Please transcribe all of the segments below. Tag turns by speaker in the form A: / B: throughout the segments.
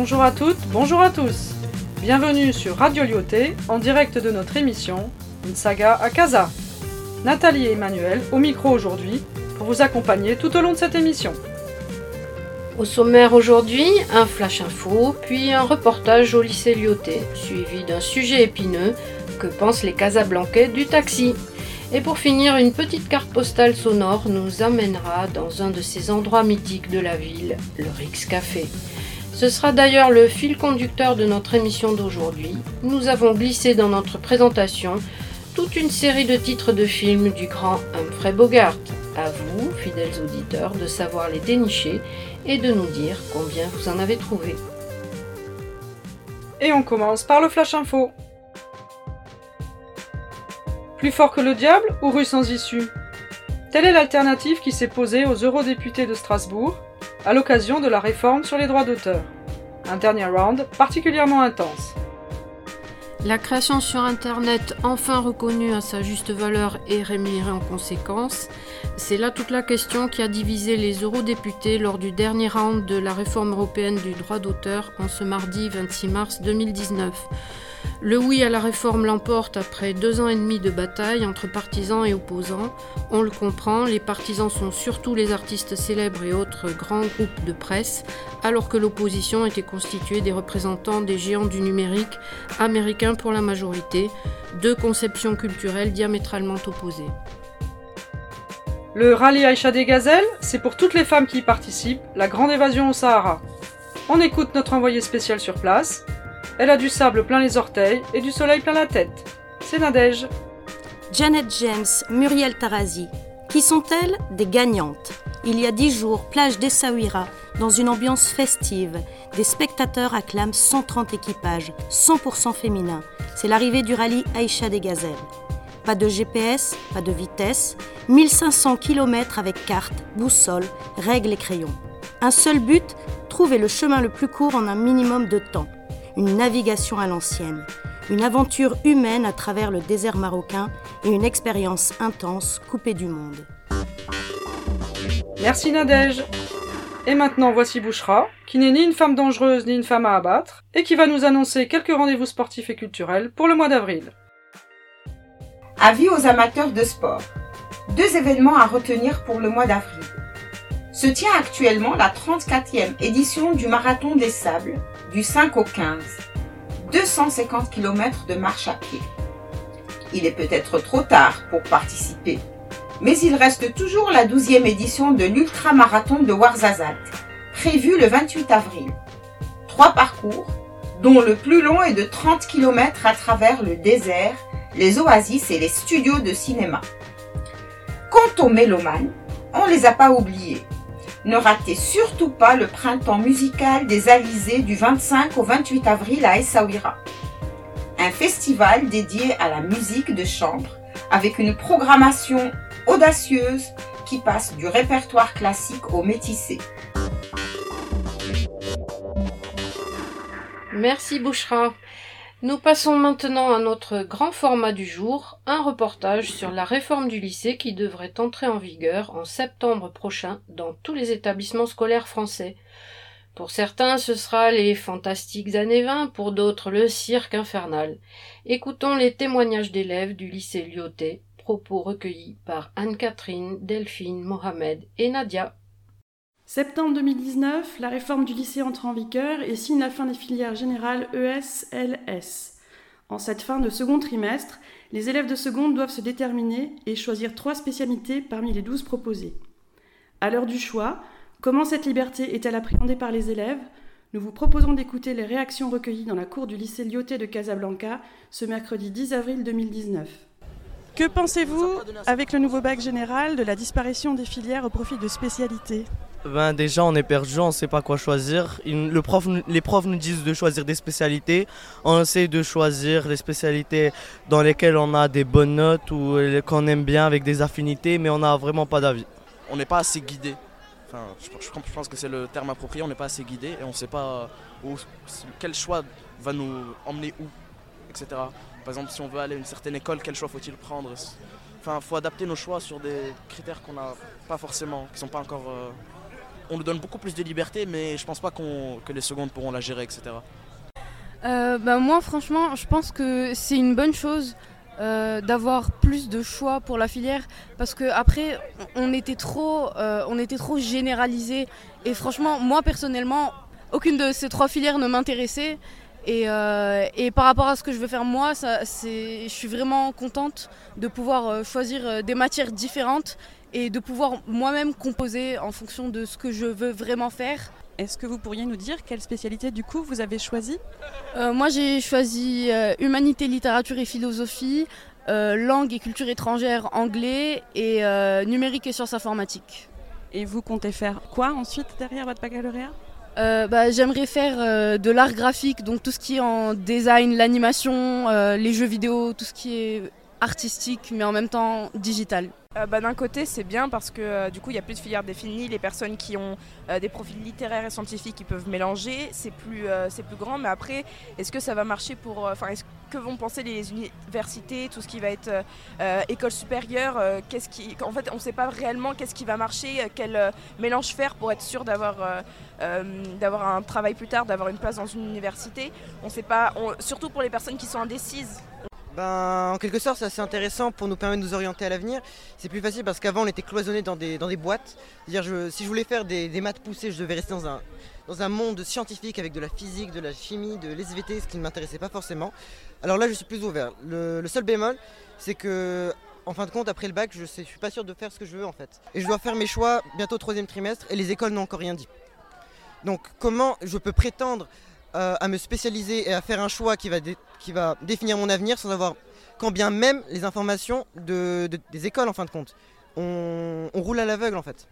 A: Bonjour à toutes, bonjour à tous. Bienvenue sur Radio Lyoté, en direct de notre émission Une saga à Casa. Nathalie et Emmanuel au micro aujourd'hui pour vous accompagner tout au long de cette émission.
B: Au sommaire aujourd'hui, un flash info, puis un reportage au lycée Lyoté, suivi d'un sujet épineux, que pensent les Casablancais du taxi. Et pour finir, une petite carte postale sonore nous amènera dans un de ces endroits mythiques de la ville, le Rix Café. Ce sera d'ailleurs le fil conducteur de notre émission d'aujourd'hui. Nous avons glissé dans notre présentation toute une série de titres de films du grand Humphrey Bogart. À vous, fidèles auditeurs, de savoir les dénicher et de nous dire combien vous en avez trouvé.
A: Et on commence par le Flash Info. Plus fort que le diable ou rue sans issue? Telle est l'alternative qui s'est posée aux eurodéputés de Strasbourg à l'occasion de la réforme sur les droits d'auteur. Un dernier round particulièrement intense.
B: La création sur Internet, enfin reconnue à sa juste valeur et rémunérée en conséquence, c'est là toute la question qui a divisé les eurodéputés lors du dernier round de la réforme européenne du droit d'auteur en ce mardi 26 mars 2019. Le oui à la réforme l'emporte après deux ans et demi de bataille entre partisans et opposants. On le comprend, les partisans sont surtout les artistes célèbres et autres grands groupes de presse, alors que l'opposition était constituée des représentants des géants du numérique, américains pour la majorité, deux conceptions culturelles diamétralement opposées.
A: Le rallye Aïcha des Gazelles, c'est pour toutes les femmes qui y participent, la grande évasion au Sahara. On écoute notre envoyé spécial sur place, elle a du sable plein les orteils et du soleil plein la tête. C'est Nadège.
C: Janet James, Muriel Tarazi. Qui sont-elles? Des gagnantes. Il y a dix jours, plage d'Essaouira, dans une ambiance festive. Des spectateurs acclament 130 équipages, 100% féminins. C'est l'arrivée du rallye Aïcha des Gazelles. Pas de GPS, pas de vitesse, 1500 km avec carte, boussole, règles et crayons. Un seul but, trouver le chemin le plus court en un minimum de temps une navigation à l'ancienne, une aventure humaine à travers le désert marocain et une expérience intense coupée du monde.
A: Merci Nadège. Et maintenant voici Bouchra, qui n'est ni une femme dangereuse ni une femme à abattre, et qui va nous annoncer quelques rendez-vous sportifs et culturels pour le mois d'avril.
D: Avis aux amateurs de sport. Deux événements à retenir pour le mois d'avril. Se tient actuellement la 34e édition du Marathon des Sables, du 5 au 15. 250 km de marche à pied. Il est peut-être trop tard pour participer, mais il reste toujours la 12e édition de l'ultramarathon de Ouarzazate, prévue le 28 avril. Trois parcours, dont le plus long est de 30 km à travers le désert, les oasis et les studios de cinéma. Quant aux mélomanes, on ne les a pas oubliés. Ne ratez surtout pas le printemps musical des Alizés du 25 au 28 avril à Essaouira. Un festival dédié à la musique de chambre avec une programmation audacieuse qui passe du répertoire classique au métissé.
B: Merci Bouchra. Nous passons maintenant à notre grand format du jour, un reportage sur la réforme du lycée qui devrait entrer en vigueur en septembre prochain dans tous les établissements scolaires français. Pour certains, ce sera les fantastiques années 20, pour d'autres le cirque infernal. Écoutons les témoignages d'élèves du lycée Lyoté, propos recueillis par Anne-Catherine, Delphine, Mohamed et Nadia.
E: Septembre 2019, la réforme du lycée entre en vigueur et signe la fin des filières générales ES-LS. En cette fin de second trimestre, les élèves de seconde doivent se déterminer et choisir trois spécialités parmi les douze proposées. À l'heure du choix, comment cette liberté est-elle appréhendée par les élèves? Nous vous proposons d'écouter les réactions recueillies dans la cour du lycée Lyoté de Casablanca ce mercredi 10 avril 2019. Que pensez-vous, avec le nouveau bac général, de la disparition des filières au profit de spécialités
F: ben déjà on est perdu, on ne sait pas quoi choisir. le prof, les profs nous disent de choisir des spécialités. On essaie de choisir les spécialités dans lesquelles on a des bonnes notes ou qu'on aime bien avec des affinités, mais on n'a vraiment pas d'avis.
G: On n'est pas assez guidé. Enfin, je, pense que c'est le terme approprié, on n'est pas assez guidé et on ne sait pas où, quel choix va nous emmener où, etc. Par exemple, si on veut aller à une certaine école, quel choix faut-il prendre? Enfin, faut adapter nos choix sur des critères qu'on n'a pas forcément, qui sont pas encore... Euh, on nous donne beaucoup plus de liberté, mais je pense pas que les secondes pourront la gérer, etc.
B: Euh, bah, moi, franchement, je pense que c'est une bonne chose. Euh, d'avoir plus de choix pour la filière parce que après on était trop on était trop généralisé et franchement moi personnellement aucune de ces trois filières ne m'intéressait et, et, par rapport à ce que je veux faire moi ça, je suis vraiment contente de pouvoir choisir des matières différentes et de pouvoir moi-même composer en fonction de ce que je veux vraiment faire.
E: Est-ce que vous pourriez nous dire quelle spécialité du coup vous avez choisi?
B: Euh, Moi j'ai choisi euh, humanité, littérature et philosophie, euh, langue et culture étrangère anglais et numérique et sciences informatiques.
E: Et vous comptez faire quoi ensuite derrière votre baccalauréat?
B: Bah, J'aimerais faire de l'art graphique, donc tout ce qui est en design, l'animation, les jeux vidéo, tout ce qui est artistique mais en même temps digital.
H: Euh, bah, d'un côté, c'est bien parce que euh, du coup, il n'y a plus de filière définie. Les personnes qui ont euh, des profils littéraires et scientifiques, ils peuvent mélanger. C'est plus, plus grand. Mais après, est-ce que ça va marcher pour. Que vont penser les universités, tout ce qui va être école supérieure qu'est-ce qui, En fait, on ne sait pas réellement qu'est-ce qui va marcher, quel mélange faire pour être sûr d'avoir, d'avoir un travail plus tard, d'avoir une place dans une université. On sait pas. surtout pour les personnes qui sont indécises,
I: ben, en quelque sorte, c'est assez intéressant pour nous permettre de nous orienter à l'avenir. C'est plus facile parce qu'avant, on était cloisonné dans des, dans des boîtes. C'est-à-dire, si je voulais faire des, maths poussées, je devais rester dans un, dans un monde scientifique avec de la physique, de la chimie, de l'SVT, ce qui ne m'intéressait pas forcément. Alors là, je suis plus ouvert. Le, seul bémol, c'est que, en fin de compte, après le bac, je ne suis pas sûr de faire ce que je veux en fait. Et je dois faire mes choix bientôt au troisième trimestre et les écoles n'ont encore rien dit. Donc, comment je peux prétendre euh, à me spécialiser et à faire un choix qui va, qui va définir mon avenir sans avoir quand bien même les informations de, des écoles en fin de compte? On, roule à l'aveugle en fait.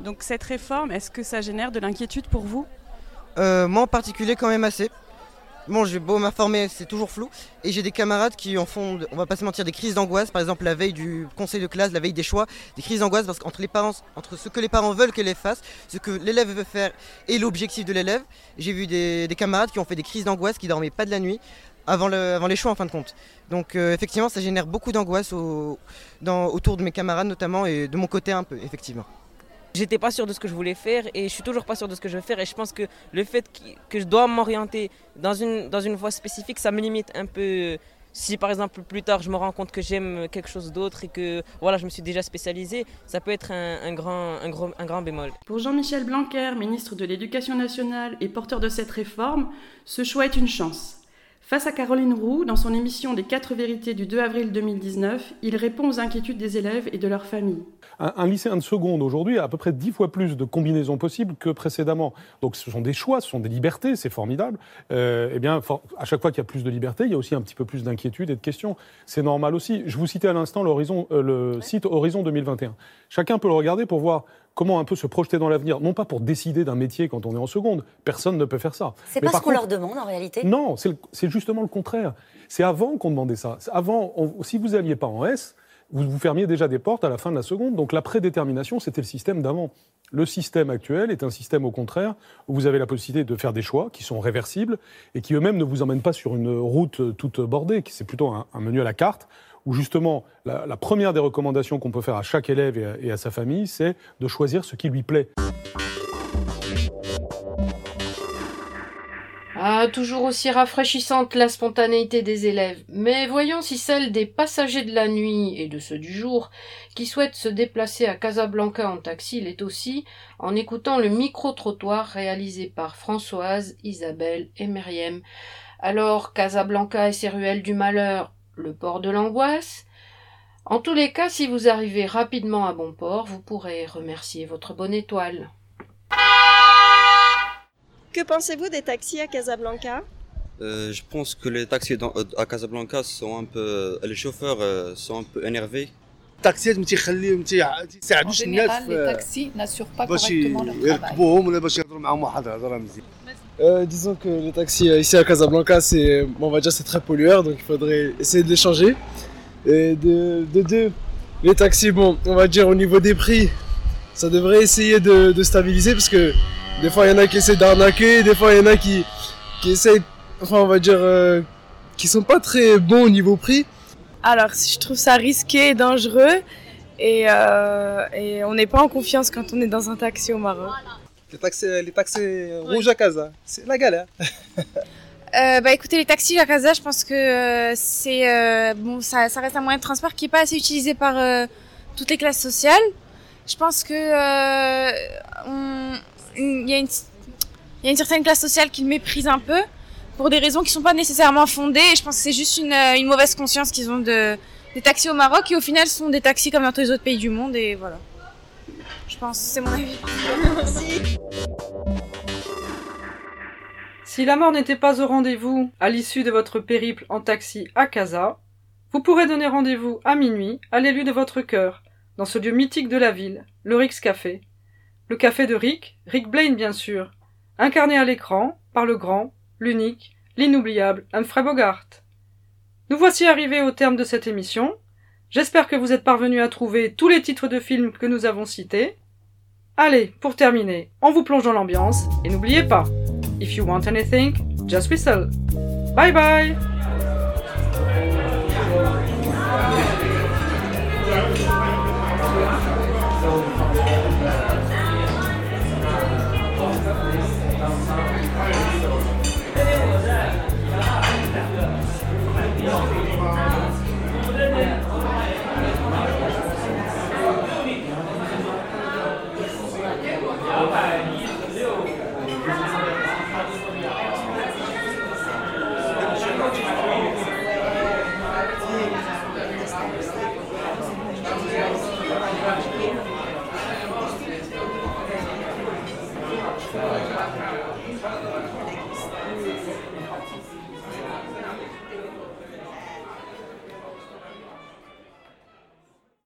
E: Donc cette réforme, est-ce que ça génère de l'inquiétude pour vous?
I: Euh, Moi en particulier quand même assez. Bon, j'ai beau m'informer, c'est toujours flou. Et j'ai des camarades qui en font, on va pas se mentir, des crises d'angoisse. Par exemple, la veille du conseil de classe, la veille des choix, des crises d'angoisse parce qu'entre entre ce que les parents veulent que l'élève fasse, ce que l'élève veut faire et l'objectif de l'élève, j'ai vu des, camarades qui ont fait des crises d'angoisse, qui dormaient pas de la nuit avant, avant les choix en fin de compte. Donc euh, effectivement, ça génère beaucoup d'angoisse autour de mes camarades notamment et de mon côté un peu, effectivement.
J: J'étais pas sûr de ce que je voulais faire et je suis toujours pas sûr de ce que je veux faire. Et je pense que le fait que je dois m'orienter dans une, dans une voie spécifique, ça me limite un peu. Si par exemple plus tard je me rends compte que j'aime quelque chose d'autre et que voilà je me suis déjà spécialisé, ça peut être un, grand, un, gros, un grand bémol.
E: Pour Jean-Michel Blanquer, ministre de l'Éducation nationale et porteur de cette réforme, ce choix est une chance. Face à Caroline Roux, dans son émission des 4 vérités du 2 avril 2019, il répond aux inquiétudes des élèves et de leurs familles.
K: Un, lycéen de seconde aujourd'hui a à peu près 10 fois plus de combinaisons possibles que précédemment. Donc ce sont des choix, ce sont des libertés, c'est formidable. Euh, eh bien, à chaque fois qu'il y a plus de liberté, il y a aussi un petit peu plus d'inquiétude et de questions. C'est normal aussi. Je vous citais à l'instant euh, le site Horizon 2021. Chacun peut le regarder pour voir comment un peu se projeter dans l'avenir, non pas pour décider d'un métier quand on est en seconde, personne ne peut faire ça.
L: C'est pas ce qu'on leur demande en réalité
K: Non, c'est justement le contraire. C'est avant qu'on demandait ça. Avant, si vous n'alliez pas en S, vous vous fermiez déjà des portes à la fin de la seconde. Donc la prédétermination, c'était le système d'avant. Le système actuel est un système au contraire où vous avez la possibilité de faire des choix qui sont réversibles et qui eux-mêmes ne vous emmènent pas sur une route toute bordée, qui c'est plutôt un, menu à la carte où justement la, première des recommandations qu'on peut faire à chaque élève et à, sa famille, c'est de choisir ce qui lui plaît.
B: Ah, toujours aussi rafraîchissante la spontanéité des élèves, mais voyons si celle des passagers de la nuit et de ceux du jour qui souhaitent se déplacer à Casablanca en taxi l'est aussi en écoutant le micro-trottoir réalisé par Françoise, Isabelle et Myriam. Alors, Casablanca et ses ruelles du malheur le port de l'angoisse. En tous les cas, si vous arrivez rapidement à bon port, vous pourrez remercier votre bonne étoile.
M: Que pensez-vous des taxis à Casablanca?
N: Euh, Je pense que les taxis euh, à Casablanca sont un peu, les chauffeurs euh, sont un peu énervés.
O: En général, les taxis n'assurent pas correctement leur travail.
P: Euh, disons que le taxi euh, ici à Casablanca, c'est, on va dire, c'est très pollueur, donc il faudrait essayer de les changer. Et de, deux, les taxis, bon, on va dire au niveau des prix, ça devrait essayer de, stabiliser parce que des fois il y en a qui essaient d'arnaquer, des fois il y en a qui, qui essayent, enfin on va dire, euh, qui sont pas très bons au niveau prix.
Q: Alors, je trouve ça risqué et dangereux Et, euh, et on n'est pas en confiance quand on est dans un taxi au Maroc.
P: Les taxis, les taxis rouges à Casa, c'est la galère.
Q: Euh, bah écoutez, les taxis à Casa, je pense que euh, c'est euh, bon, ça, ça, reste un moyen de transport qui est pas assez utilisé par euh, toutes les classes sociales. Je pense que il y, a une, y a une certaine classe sociale qui le méprise un peu pour des raisons qui sont pas nécessairement fondées. Et je pense que c'est juste une, une, mauvaise conscience qu'ils ont de des taxis au Maroc qui au final sont des taxis comme dans tous les autres pays du monde et voilà. Je pense, c'est mon avis. Merci.
A: Si la mort n'était pas au rendez-vous à l'issue de votre périple en taxi à Casa, vous pourrez donner rendez-vous à minuit à l'élu de votre cœur, dans ce lieu mythique de la ville, le Rick's Café. Le café de Rick, Rick Blaine bien sûr, incarné à l'écran par le grand, l'unique, l'inoubliable Humphrey Bogart. Nous voici arrivés au terme de cette émission. J'espère que vous êtes parvenus à trouver tous les titres de films que nous avons cités. Allez, pour terminer, on vous plonge dans l'ambiance et n'oubliez pas, If you want anything, just whistle. Bye bye!